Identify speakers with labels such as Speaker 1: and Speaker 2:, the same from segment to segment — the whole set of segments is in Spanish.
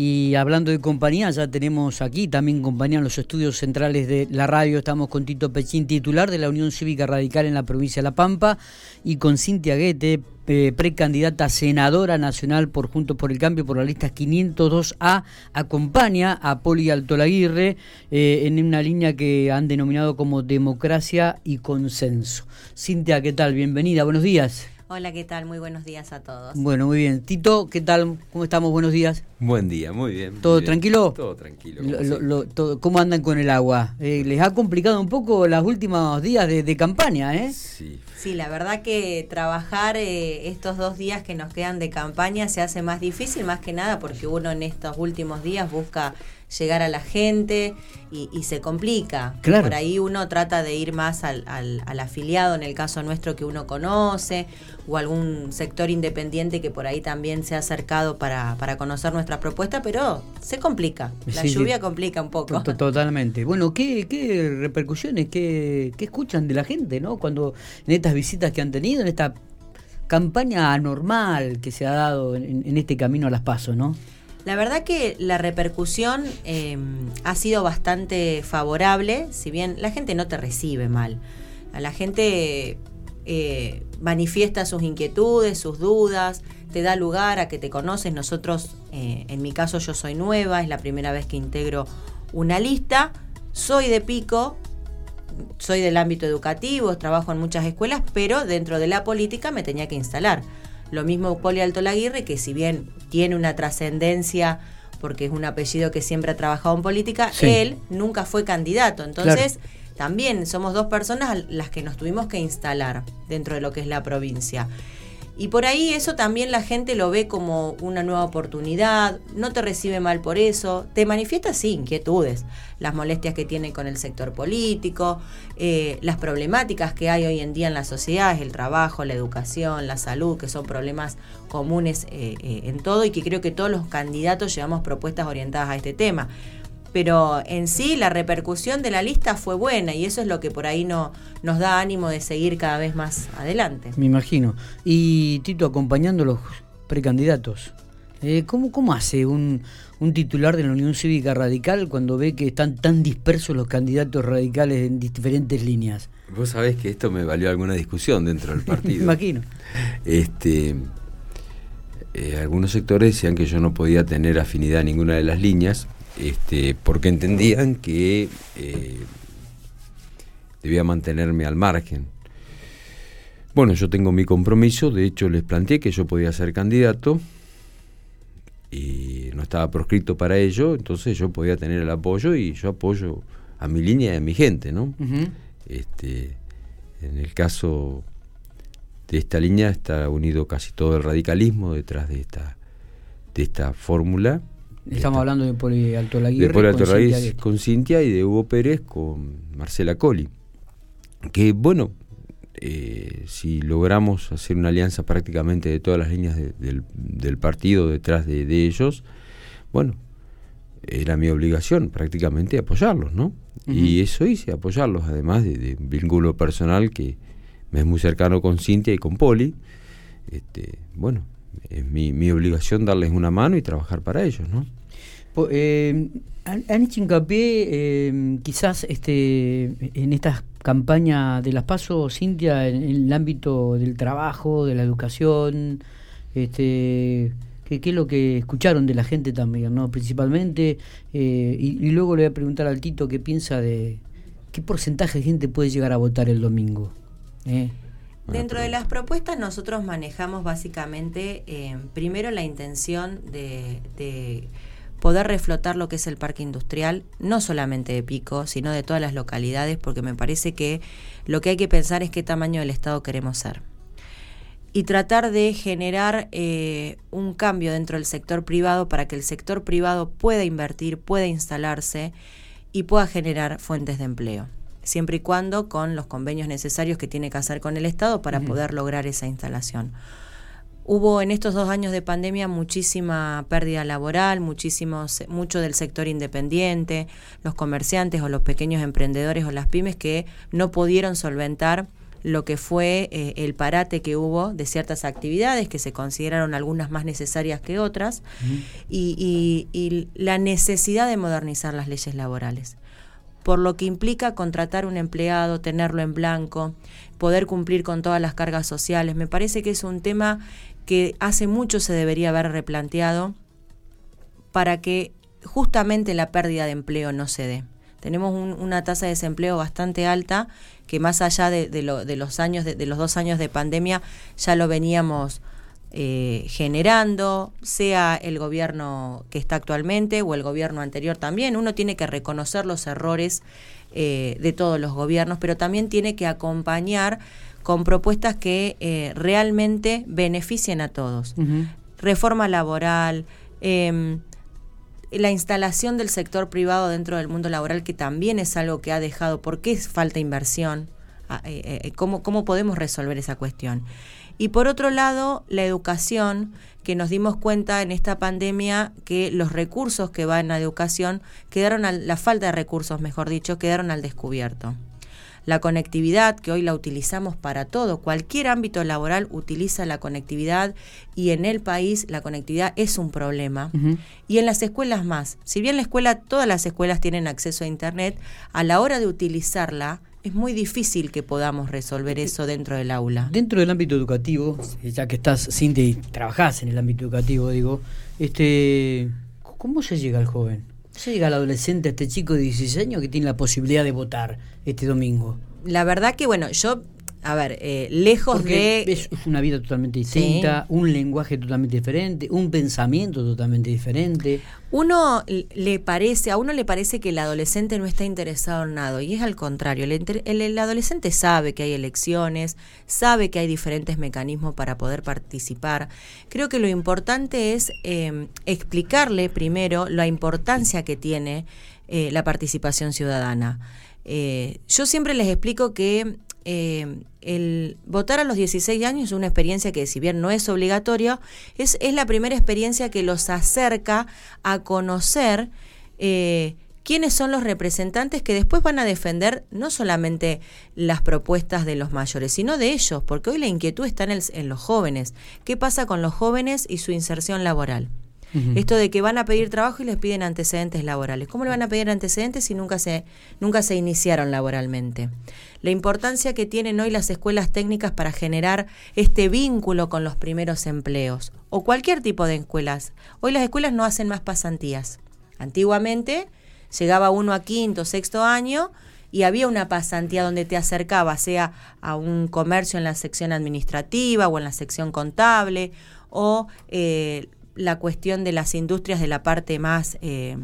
Speaker 1: Y hablando de compañía, ya tenemos aquí también compañía en los estudios centrales de la radio. Estamos con Tito Pechín, titular de la Unión Cívica Radical en la provincia de La Pampa, y con Cintia Guete, precandidata senadora nacional por Juntos por el Cambio por la lista 502A, acompaña a Poli Altolaguirre eh, en una línea que han denominado como democracia y consenso. Cintia, ¿qué tal? Bienvenida, buenos días.
Speaker 2: Hola, ¿qué tal? Muy buenos días a todos.
Speaker 1: Bueno, muy bien. Tito, ¿qué tal? ¿Cómo estamos? Buenos días.
Speaker 3: Buen día, muy bien.
Speaker 1: ¿Todo tranquilo?
Speaker 3: Todo tranquilo.
Speaker 1: ¿Cómo andan con el agua? Eh, ¿Les ha complicado un poco los últimos días de, campaña, eh?
Speaker 2: Sí. Sí, la verdad que trabajar eh, estos dos días que nos quedan de campaña se hace más difícil, más que nada porque uno en estos últimos días busca llegar a la gente y, se complica. Por ahí uno trata de ir más al, al, afiliado, en el caso nuestro que uno conoce, o algún sector independiente que por ahí también se ha acercado para, para conocer nuestra propuesta, pero se complica. La lluvia complica un poco.
Speaker 1: Totalmente. Bueno, ¿qué, qué repercusiones, qué, qué escuchan de la gente, ¿no? Cuando en estas visitas que han tenido, en esta campaña anormal que se ha dado en, en este camino a las pasos, ¿no?
Speaker 2: La verdad que la repercusión em, ha sido bastante favorable, si bien la gente no te recibe mal. La gente eh, manifiesta sus inquietudes, sus dudas, te da lugar a que te conoces. Nosotros, eh, en mi caso, yo soy nueva, es la primera vez que integro una lista. Soy de Pico, soy del ámbito educativo, trabajo en muchas escuelas, pero dentro de la política me tenía que instalar. Lo mismo Poli Alto Laguirre, que si bien tiene una trascendencia porque es un apellido que siempre ha trabajado en política, él nunca fue candidato. Entonces, también somos dos personas las que nos tuvimos que instalar dentro de lo que es la provincia. Y por ahí eso también la gente lo ve como una nueva oportunidad, no te recibe mal por eso, te manifiesta sí inquietudes, las molestias que tiene con el sector político, eh, las problemáticas que hay hoy en día en la sociedad, el trabajo, la educación, la salud, que son problemas comunes eh, eh, en todo y que creo que todos los candidatos llevamos propuestas orientadas a este tema pero en sí la repercusión de la lista fue buena y eso es lo que por ahí no, nos da ánimo de seguir cada vez más adelante.
Speaker 1: Me imagino. Y Tito, acompañando a los precandidatos, eh, ¿cómo, ¿cómo hace un, un titular de la Unión Cívica Radical cuando ve que están tan dispersos los candidatos radicales en diferentes líneas?
Speaker 3: Vos sabés que esto me valió alguna discusión dentro del partido.
Speaker 1: me imagino.
Speaker 3: Este, eh, algunos sectores decían que yo no podía tener afinidad a ninguna de las líneas este, porque entendían que eh, debía mantenerme al margen. Bueno, yo tengo mi compromiso, de hecho les planteé que yo podía ser candidato y no estaba proscrito para ello, entonces yo podía tener el apoyo y yo apoyo a mi línea y a mi gente, ¿no? este, en el caso de esta línea está unido casi todo el radicalismo detrás de esta, de esta fórmula
Speaker 1: Estamos hablando de Poli Alto De
Speaker 3: Poli Alto con, con Cintia y de Hugo Pérez con Marcela Colli. Que bueno, eh, si logramos hacer una alianza prácticamente de todas las líneas del, partido detrás de, ellos, bueno, era mi obligación prácticamente apoyarlos, ¿no? Y eso hice, apoyarlos, además de, un vínculo personal que me es muy cercano con Cintia y con Poli. Este, bueno, es mi, mi obligación darles una mano y trabajar para ellos, ¿no?
Speaker 1: Eh, han, hecho hincapié eh, quizás este, en estas campañas de las pasos, Cintia, en, el ámbito del trabajo, de la educación, este, ¿qué, es lo que escucharon de la gente también, no principalmente? Eh, y, luego le voy a preguntar al Tito qué piensa de qué porcentaje de gente puede llegar a votar el domingo.
Speaker 2: Dentro de las propuestas nosotros manejamos básicamente primero la intención de poder reflotar lo que es el parque industrial, no solamente de Pico, sino de todas las localidades, porque me parece que lo que hay que pensar es qué tamaño del Estado queremos ser. Y tratar de generar eh, un cambio dentro del sector privado para que el sector privado pueda invertir, pueda instalarse y pueda generar fuentes de empleo, siempre y cuando con los convenios necesarios que tiene que hacer con el Estado para poder lograr esa instalación. Hubo en estos dos años de pandemia muchísima pérdida laboral, muchísimos, mucho del sector independiente, los comerciantes o los pequeños emprendedores o las pymes que no pudieron solventar lo que fue eh, el parate que hubo de ciertas actividades que se consideraron algunas más necesarias que otras y, y la necesidad de modernizar las leyes laborales por lo que implica contratar un empleado, tenerlo en blanco, poder cumplir con todas las cargas sociales. Me parece que es un tema que hace mucho se debería haber replanteado para que justamente la pérdida de empleo no se dé. Tenemos una tasa de desempleo bastante alta que más allá de, los años de, los dos años de pandemia ya lo veníamos eh, generando, sea el gobierno que está actualmente o el gobierno anterior también. Uno tiene que reconocer los errores eh, de todos los gobiernos, pero también tiene que acompañar con propuestas que eh, realmente beneficien a todos. Reforma laboral, em, la instalación del sector privado dentro del mundo laboral, que también es algo que ha dejado, ¿por qué falta inversión? Ah, eh, eh, ¿Cómo, ¿Cómo podemos resolver esa cuestión? Y por otro lado, la educación, que nos dimos cuenta en esta pandemia que los recursos que van a educación quedaron, a, la falta de recursos, mejor dicho, quedaron al descubierto la conectividad, que hoy la utilizamos para todo, cualquier ámbito laboral utiliza la conectividad y en el país la conectividad es un problema. Y en las escuelas más, si bien la escuela, todas las escuelas tienen acceso a Internet, a la hora de utilizarla, es muy difícil que podamos resolver eso dentro del aula.
Speaker 1: Dentro del ámbito educativo, ya que estás, Cintia, y trabajás en el ámbito educativo, digo, este, ¿cómo se llega al joven? Se llega al adolescente, este chico de 16 años que tiene la posibilidad de votar este domingo?
Speaker 2: La verdad que, bueno, yo a ver, eh, lejos de...
Speaker 1: Es una vida totalmente distinta, un lenguaje totalmente diferente, un pensamiento totalmente diferente.
Speaker 2: Uno le parece, a uno le parece que el adolescente no está interesado en nada, y es al contrario, el, adolescente sabe que hay elecciones, sabe que hay diferentes mecanismos para poder participar. Creo que lo importante es em, explicarle primero la importancia que tiene eh, la participación ciudadana. Eh, yo siempre les explico que eh, el votar a los 16 años es una experiencia que si bien no es obligatoria, es, la primera experiencia que los acerca a conocer eh, quiénes son los representantes que después van a defender no solamente las propuestas de los mayores, sino de ellos, porque hoy la inquietud está en, en los jóvenes. ¿Qué pasa con los jóvenes y su inserción laboral? Esto de que van a pedir trabajo y les piden antecedentes laborales. ¿Cómo le van a pedir antecedentes si nunca se, nunca se iniciaron laboralmente? La importancia que tienen hoy las escuelas técnicas para generar este vínculo con los primeros empleos o cualquier tipo de escuelas. Hoy las escuelas no hacen más pasantías. Antiguamente llegaba uno a quinto, sexto año y había una pasantía donde te acercaba, sea a un comercio en la sección administrativa o en la sección contable, o eh, la cuestión de las industrias de la parte más eh,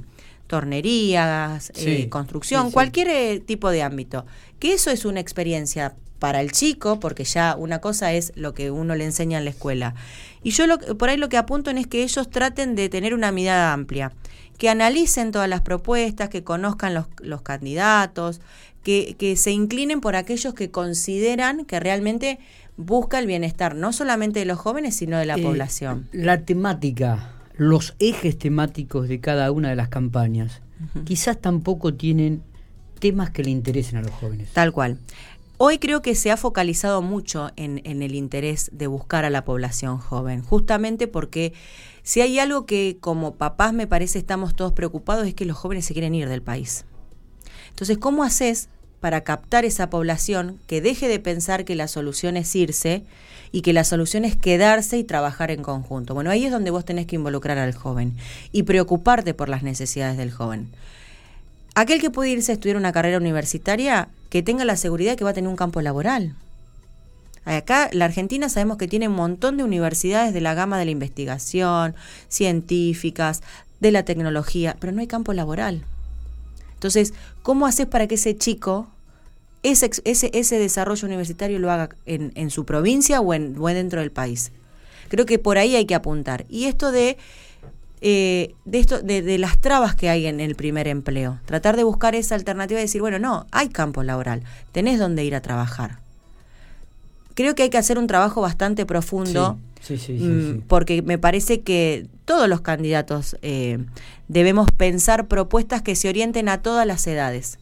Speaker 2: tornerías, eh, construcción, cualquier eh, tipo de ámbito. Que eso es una experiencia para el chico, porque ya una cosa es lo que uno le enseña en la escuela. Y yo lo, por ahí lo que apunto es que ellos traten de tener una mirada amplia, que analicen todas las propuestas, que conozcan los, los candidatos, que, que se inclinen por aquellos que consideran que realmente busca el bienestar no solamente de los jóvenes, sino de la eh, población.
Speaker 1: La temática, los ejes temáticos de cada una de las campañas, quizás tampoco tienen temas que le interesen a los jóvenes.
Speaker 2: Tal cual. Hoy creo que se ha focalizado mucho en, en, el interés de buscar a la población joven, justamente porque si hay algo que como papás me parece estamos todos preocupados es que los jóvenes se quieren ir del país. Entonces, ¿cómo haces para captar esa población que deje de pensar que la solución es irse y que la solución es quedarse y trabajar en conjunto. Bueno, ahí es donde vos tenés que involucrar al joven y preocuparte por las necesidades del joven. Aquel que puede irse a estudiar una carrera universitaria, que tenga la seguridad que va a tener un campo laboral. Acá, la Argentina sabemos que tiene un montón de universidades de la gama de la investigación, científicas, de la tecnología, pero no hay campo laboral. Entonces, ¿cómo haces para que ese chico ese, ese, desarrollo universitario lo haga en, su provincia o, en, dentro del país. Creo que por ahí hay que apuntar. Y esto de, eh, de, esto, de, las trabas que hay en el primer empleo, tratar de buscar esa alternativa y decir, bueno, no, hay campo laboral, tenés donde ir a trabajar. Creo que hay que hacer un trabajo bastante profundo. Mm, porque me parece que todos los candidatos eh, debemos pensar propuestas que se orienten a todas las edades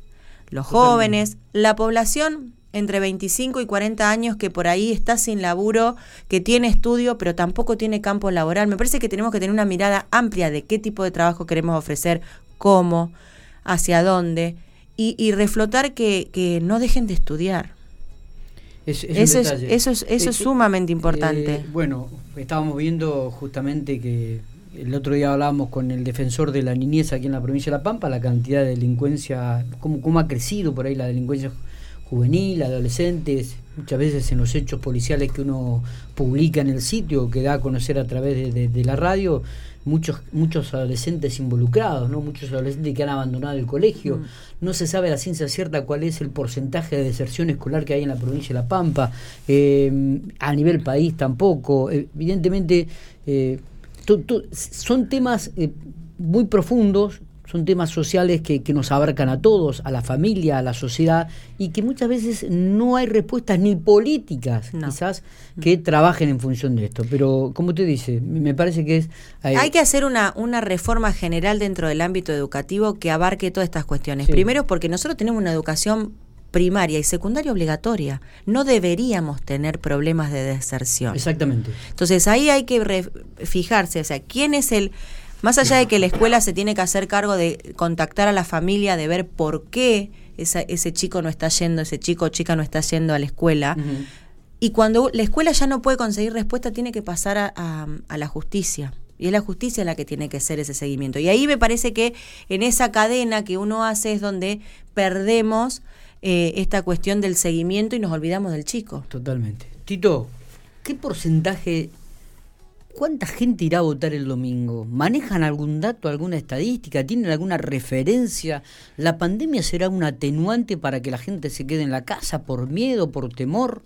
Speaker 2: los jóvenes, la población entre 25 y 40 años que por ahí está sin laburo, que tiene estudio, pero tampoco tiene campo laboral. Me parece que tenemos que tener una mirada amplia de qué tipo de trabajo queremos ofrecer, cómo, hacia dónde, y, reflotar que, no dejen de estudiar. eso, es, eso, es, eso es sumamente importante.
Speaker 1: Eh, bueno, estábamos viendo justamente que el otro día hablábamos con el defensor de la niñez aquí en la provincia de La Pampa, la cantidad de delincuencia, cómo, cómo ha crecido por ahí la delincuencia juvenil, adolescentes, muchas veces en los hechos policiales que uno publica en el sitio, que da a conocer a través de, la radio, muchos, muchos adolescentes involucrados, ¿no? muchos adolescentes que han abandonado el colegio. Mm. No se sabe a la ciencia cierta cuál es el porcentaje de deserción escolar que hay en la provincia de La Pampa, eh, a nivel país tampoco. Evidentemente, eh, son temas eh, muy profundos, son temas sociales que, que, nos abarcan a todos, a la familia, a la sociedad, y que muchas veces no hay respuestas ni políticas, quizás, que trabajen en función de esto. Pero, como te dice, me parece que es...
Speaker 2: Eh, hay que hacer una, una reforma general dentro del ámbito educativo que abarque todas estas cuestiones. Primero, porque nosotros tenemos una educación primaria y secundaria obligatoria. No deberíamos tener problemas de deserción.
Speaker 1: Exactamente.
Speaker 2: Entonces ahí hay que fijarse, o sea, quién es el... Más allá de que la escuela se tiene que hacer cargo de contactar a la familia, de ver por qué ese chico no está yendo, ese chico o chica no está yendo a la escuela. Y cuando la escuela ya no puede conseguir respuesta, tiene que pasar a, a la justicia. Y es la justicia la que tiene que hacer ese seguimiento. Y ahí me parece que en esa cadena que uno hace es donde perdemos eh, esta cuestión del seguimiento y nos olvidamos del chico.
Speaker 1: Totalmente. Tito, ¿qué porcentaje, cuánta gente irá a votar el domingo? ¿Manejan algún dato, alguna estadística? ¿Tienen alguna referencia? ¿La pandemia será un atenuante para que la gente se quede en la casa por miedo, por temor?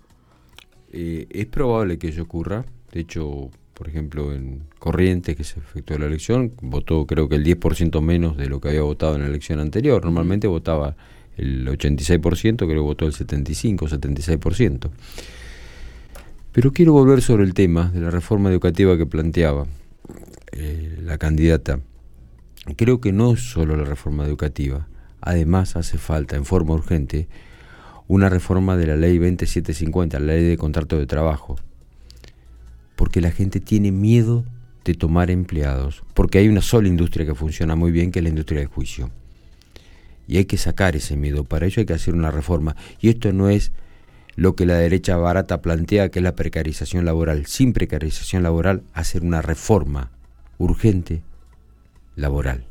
Speaker 3: Eh, es probable que eso ocurra. De hecho, por ejemplo, en Corrientes, que se efectuó la elección, votó creo que el 10% menos de lo que había votado en la elección anterior. Normalmente votaba el 86%, creo que votó el 75, 76%. Pero quiero volver sobre el tema de la reforma educativa que planteaba eh, la candidata. Creo que no solo la reforma educativa, además hace falta en forma urgente una reforma de la ley 2750, la ley de contrato de trabajo, porque la gente tiene miedo de tomar empleados, porque hay una sola industria que funciona muy bien, que es la industria del juicio. Y hay que sacar ese miedo. Para ello hay que hacer una reforma. Y esto no es lo que la derecha barata plantea, que es la precarización laboral. Sin precarización laboral, hacer una reforma urgente laboral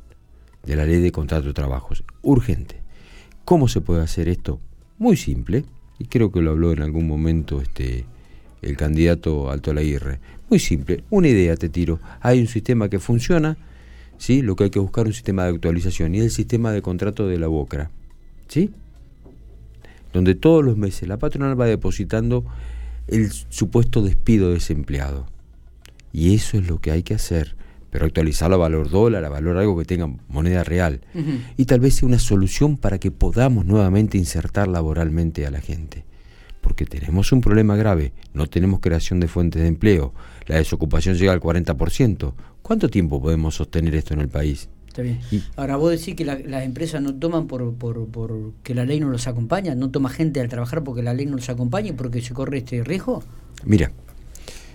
Speaker 3: de la ley de contrato de trabajos. Urgente. ¿Cómo se puede hacer esto? Muy simple. Y creo que lo habló en algún momento este el candidato Alto Laguirre. Muy simple. Una idea te tiro. Hay un sistema que funciona ¿sí? lo que hay que buscar es un sistema de actualización y el sistema de contrato de la BOCRA, ¿sí? donde todos los meses la patronal va depositando el supuesto despido de ese empleado. Y eso es lo que hay que hacer, pero actualizarlo a valor dólar, a valor algo que tenga moneda real. Y tal vez sea una solución para que podamos nuevamente insertar laboralmente a la gente. Porque tenemos un problema grave, no tenemos creación de fuentes de empleo, la desocupación llega al 40%, ¿Cuánto tiempo podemos sostener esto en el país?
Speaker 1: Está bien. Ahora, vos decís que las empresas no toman por, por, por, que la ley no los acompaña, no toma gente al trabajar porque la ley no los acompaña y porque se corre este riesgo.
Speaker 3: Mira,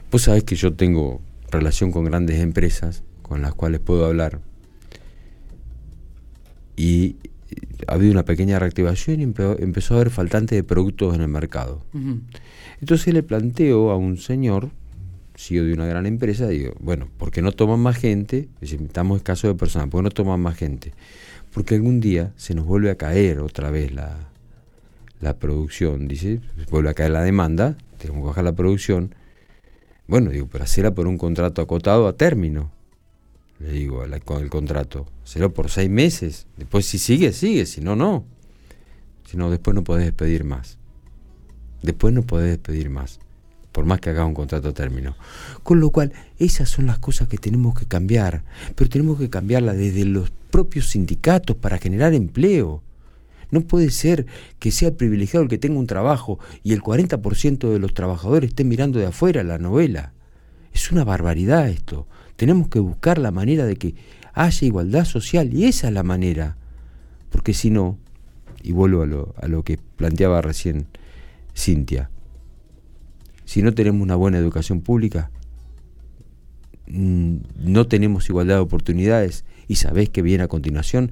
Speaker 3: vos sabés que yo tengo relación con grandes empresas con las cuales puedo hablar y ha habido una pequeña reactivación y empezó a haber faltante de productos en el mercado. Entonces le planteo a un señor CEO de una gran empresa, digo, bueno, ¿por qué no toman más gente? Estamos escasos de personas, ¿por qué no toman más gente? Porque algún día se nos vuelve a caer otra vez la, la producción, dice, vuelve a caer la demanda, tenemos que bajar la producción. Bueno, digo, pero hacerla por un contrato acotado a término, le digo con el contrato, hacerlo por seis meses, después si sigue, sigue, si no, no. Si no, después no podés despedir más. Después no podés despedir más por más que haga un contrato a término. Con lo cual, esas son las cosas que tenemos que cambiar, pero tenemos que cambiarlas desde los propios sindicatos para generar empleo. No puede ser que sea privilegiado el que tenga un trabajo y el 40% de los trabajadores estén mirando de afuera la novela. Es una barbaridad esto. Tenemos que buscar la manera de que haya igualdad social y esa es la manera. Porque si no, y vuelvo a lo, a lo que planteaba recién Cintia, si no tenemos una buena educación pública, mm, no tenemos igualdad de oportunidades y sabés que viene a continuación,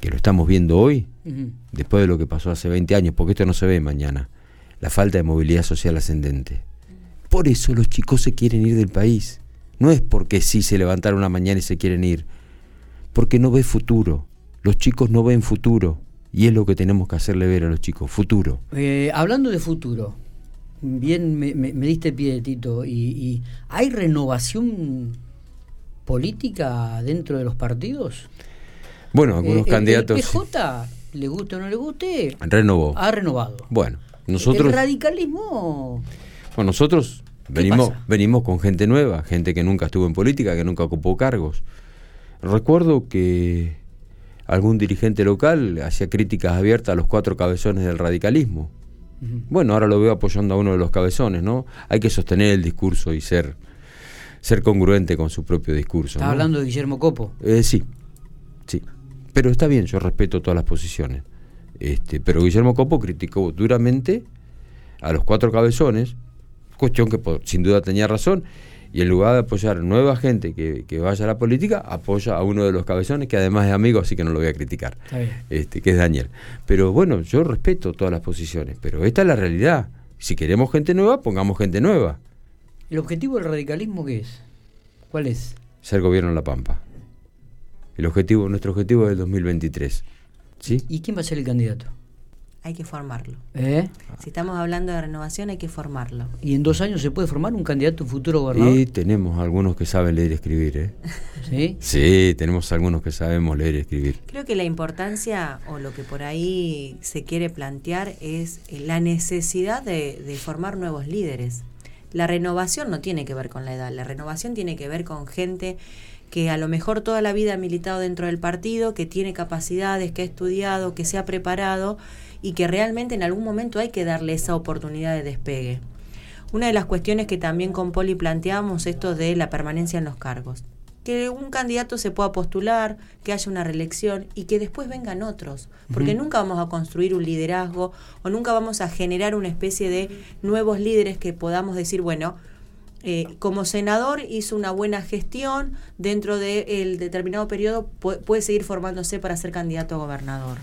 Speaker 3: que lo estamos viendo hoy, después de lo que pasó hace 20 años, porque esto no se ve mañana, la falta de movilidad social ascendente. Por eso los chicos se quieren ir del país. No es porque sí se levantaron una mañana y se quieren ir, porque no ve futuro. Los chicos no ven futuro. Y es lo que tenemos que hacerle ver a los chicos, futuro.
Speaker 1: Eh, hablando de futuro, bien me, diste pie, Tito, y, y, ¿hay renovación política dentro de los partidos?
Speaker 3: Bueno, algunos
Speaker 1: eh,
Speaker 3: candidatos...
Speaker 1: ¿El PJ, le guste o no le guste?
Speaker 3: Renovó.
Speaker 1: Ha renovado.
Speaker 3: Bueno, nosotros...
Speaker 1: ¿El radicalismo?
Speaker 3: Bueno, nosotros venimos, venimos con gente nueva, gente que nunca estuvo en política, que nunca ocupó cargos. Recuerdo que algún dirigente local hacía críticas abiertas a los cuatro cabezones del radicalismo. Bueno, ahora lo veo apoyando a uno de los cabezones, ¿no? Hay que sostener el discurso y ser, ser congruente con su propio discurso.
Speaker 1: ¿Está hablando de Guillermo Copo?
Speaker 3: Eh, sí, sí. Pero está bien, yo respeto todas las posiciones. Este, pero Guillermo Copo criticó duramente a los cuatro cabezones, cuestión que sin duda tenía razón, y en lugar de apoyar nueva gente que, vaya a la política, apoya a uno de los cabezones, que además es amigo, así que no lo voy a criticar, este, que es Daniel. Pero bueno, yo respeto todas las posiciones, pero esta es la realidad. Si queremos gente nueva, pongamos gente nueva.
Speaker 1: ¿El objetivo del radicalismo qué es? ¿Cuál es?
Speaker 3: Ser gobierno en La Pampa. El objetivo, nuestro objetivo es el 2023. ¿Sí?
Speaker 1: ¿Y quién va a ser el candidato?
Speaker 2: Hay que formarlo.
Speaker 1: ¿Eh?
Speaker 2: Si estamos hablando de renovación, hay que formarlo.
Speaker 1: ¿Y en dos años se puede formar un candidato futuro gobernador?
Speaker 3: Y tenemos algunos que saben leer y escribir, ¿eh?
Speaker 1: ¿Sí?
Speaker 3: Sí, tenemos algunos que sabemos leer y escribir.
Speaker 2: Creo que la importancia, o lo que por ahí se quiere plantear, es la necesidad de, de formar nuevos líderes. La renovación no tiene que ver con la edad, la renovación tiene que ver con gente que a lo mejor toda la vida ha militado dentro del partido, que tiene capacidades, que ha estudiado, que se ha preparado y que realmente en algún momento hay que darle esa oportunidad de despegue. Una de las cuestiones que también con Poli planteamos esto de la permanencia en los cargos. Que un candidato se pueda postular, que haya una reelección y que después vengan otros. Porque nunca vamos a construir un liderazgo o nunca vamos a generar una especie de nuevos líderes que podamos decir, bueno, eh, como senador hizo una buena gestión, dentro del determinado periodo puede seguir formándose para ser candidato a gobernador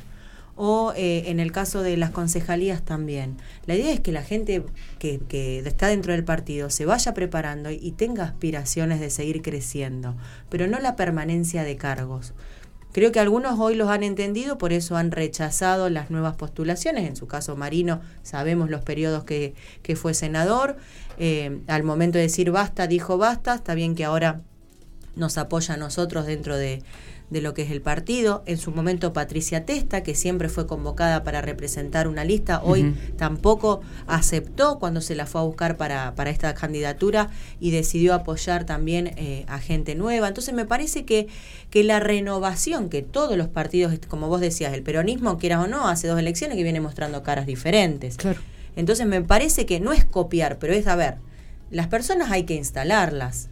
Speaker 2: o eh, en el caso de las concejalías también. La idea es que la gente que, que, está dentro del partido se vaya preparando y tenga aspiraciones de seguir creciendo, pero no la permanencia de cargos. Creo que algunos hoy los han entendido, por eso han rechazado las nuevas postulaciones. En su caso, Marino, sabemos los periodos que, que fue senador. Eh, al momento de decir basta, dijo basta. Está bien que ahora nos apoya a nosotros dentro de, de lo que es el partido. En su momento Patricia Testa, que siempre fue convocada para representar una lista, hoy tampoco aceptó cuando se la fue a buscar para, para esta candidatura y decidió apoyar también eh, a gente nueva. Entonces me parece que, que la renovación que todos los partidos, como vos decías, el peronismo, quieras o no, hace dos elecciones que viene mostrando caras diferentes. Entonces me parece que no es copiar, pero es, a ver, las personas hay que instalarlas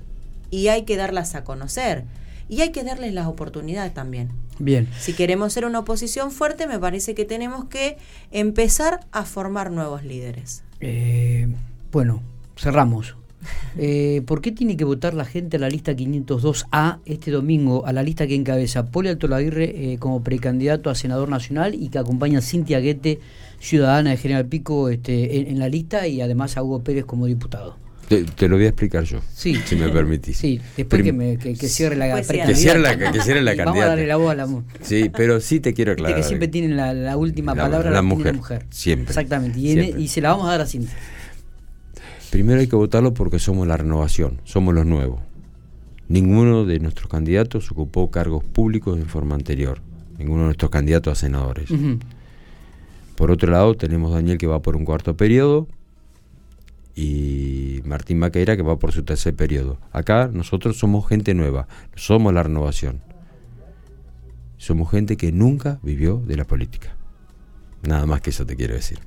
Speaker 2: y hay que darlas a conocer y hay que darles las oportunidades también.
Speaker 1: Bien.
Speaker 2: Si queremos ser una oposición fuerte, me parece que tenemos que empezar a formar nuevos líderes.
Speaker 1: Eh, bueno, cerramos. Eh, ¿Por qué tiene que votar la gente a la lista 502A este domingo, a la lista que encabeza Poli Alto Laguirre eh, como precandidato a senador nacional y que acompaña a Cintia Guete, ciudadana de General Pico, este, en la lista y además a Hugo Pérez como diputado?
Speaker 3: Te, lo voy a explicar yo,
Speaker 1: sí.
Speaker 3: si me permitís.
Speaker 1: Sí, después que, me, que, cierre la
Speaker 3: pues que cierre la, que cierre la
Speaker 1: Vamos a darle la voz a la
Speaker 3: mujer. Sí, pero sí te quiero aclarar.
Speaker 1: que siempre tienen la, última palabra
Speaker 3: la, mujer, mujer. Siempre.
Speaker 1: Exactamente, y, se la vamos a dar a Cintia.
Speaker 3: Primero hay que votarlo porque somos la renovación, somos los nuevos. Ninguno de nuestros candidatos ocupó cargos públicos en forma anterior. Ninguno de nuestros candidatos a senadores. Por otro lado, tenemos a Daniel que va por un cuarto periodo, y Martín Maqueira que va por su tercer periodo. Acá nosotros somos gente nueva, somos la renovación. Somos gente que nunca vivió de la política. Nada más que eso te quiero decir.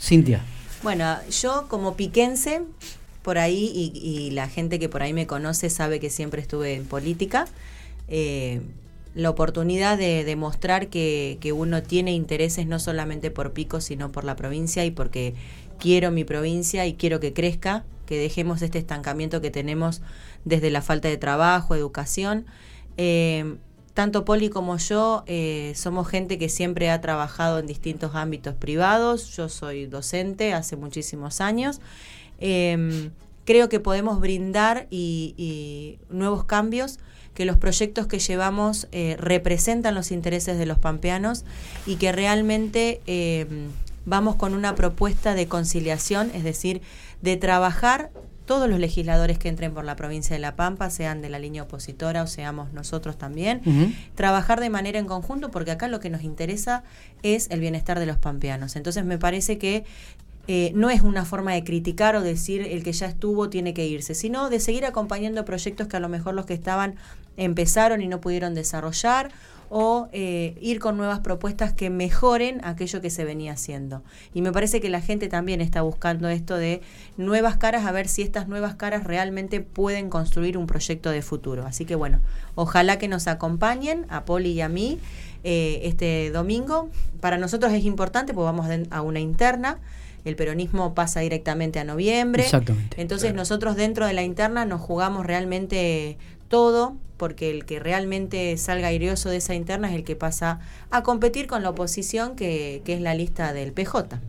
Speaker 1: Cintia.
Speaker 2: Bueno, yo como piquense, por ahí, y, la gente que por ahí me conoce sabe que siempre estuve en política, eh, la oportunidad de demostrar que, que uno tiene intereses no solamente por Pico, sino por la provincia y porque quiero mi provincia y quiero que crezca, que dejemos este estancamiento que tenemos desde la falta de trabajo, educación. Eh, tanto Poli como yo eh, somos gente que siempre ha trabajado en distintos ámbitos privados. Yo soy docente hace muchísimos años. Em, creo que podemos brindar y, nuevos cambios, que los proyectos que llevamos eh, representan los intereses de los pampeanos y que realmente em, vamos con una propuesta de conciliación, es decir, de trabajar todos los legisladores que entren por la provincia de La Pampa, sean de la línea opositora o seamos nosotros también, trabajar de manera en conjunto porque acá lo que nos interesa es el bienestar de los pampeanos. Entonces me parece que eh, no es una forma de criticar o decir el que ya estuvo tiene que irse, sino de seguir acompañando proyectos que a lo mejor los que estaban empezaron y no pudieron desarrollar o eh, ir con nuevas propuestas que mejoren aquello que se venía haciendo. Y me parece que la gente también está buscando esto de nuevas caras, a ver si estas nuevas caras realmente pueden construir un proyecto de futuro. Así que bueno, ojalá que nos acompañen a Poli y a mí eh, este domingo. Para nosotros es importante porque vamos a una interna el peronismo pasa directamente a noviembre.
Speaker 1: Exactamente.
Speaker 2: Entonces nosotros dentro de la interna nos jugamos realmente todo, porque el que realmente salga airioso de esa interna es el que pasa a competir con la oposición, que, es la lista del PJ.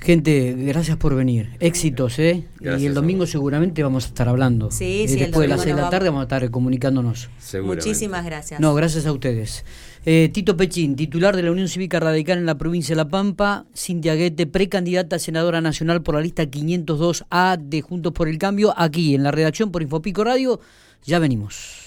Speaker 1: Gente, gracias por venir. Éxitos, ¿eh? y el domingo seguramente vamos a estar hablando.
Speaker 2: Sí, sí,
Speaker 1: Después de las 6 de la tarde vamos a estar comunicándonos.
Speaker 2: Muchísimas gracias.
Speaker 1: No, gracias a ustedes. Eh, Tito Pechín, titular de la Unión Cívica Radical en la provincia de La Pampa. Cintia Guete, precandidata a senadora nacional por la lista 502A de Juntos por el Cambio. Aquí en la redacción por Infopico Radio. Ya venimos.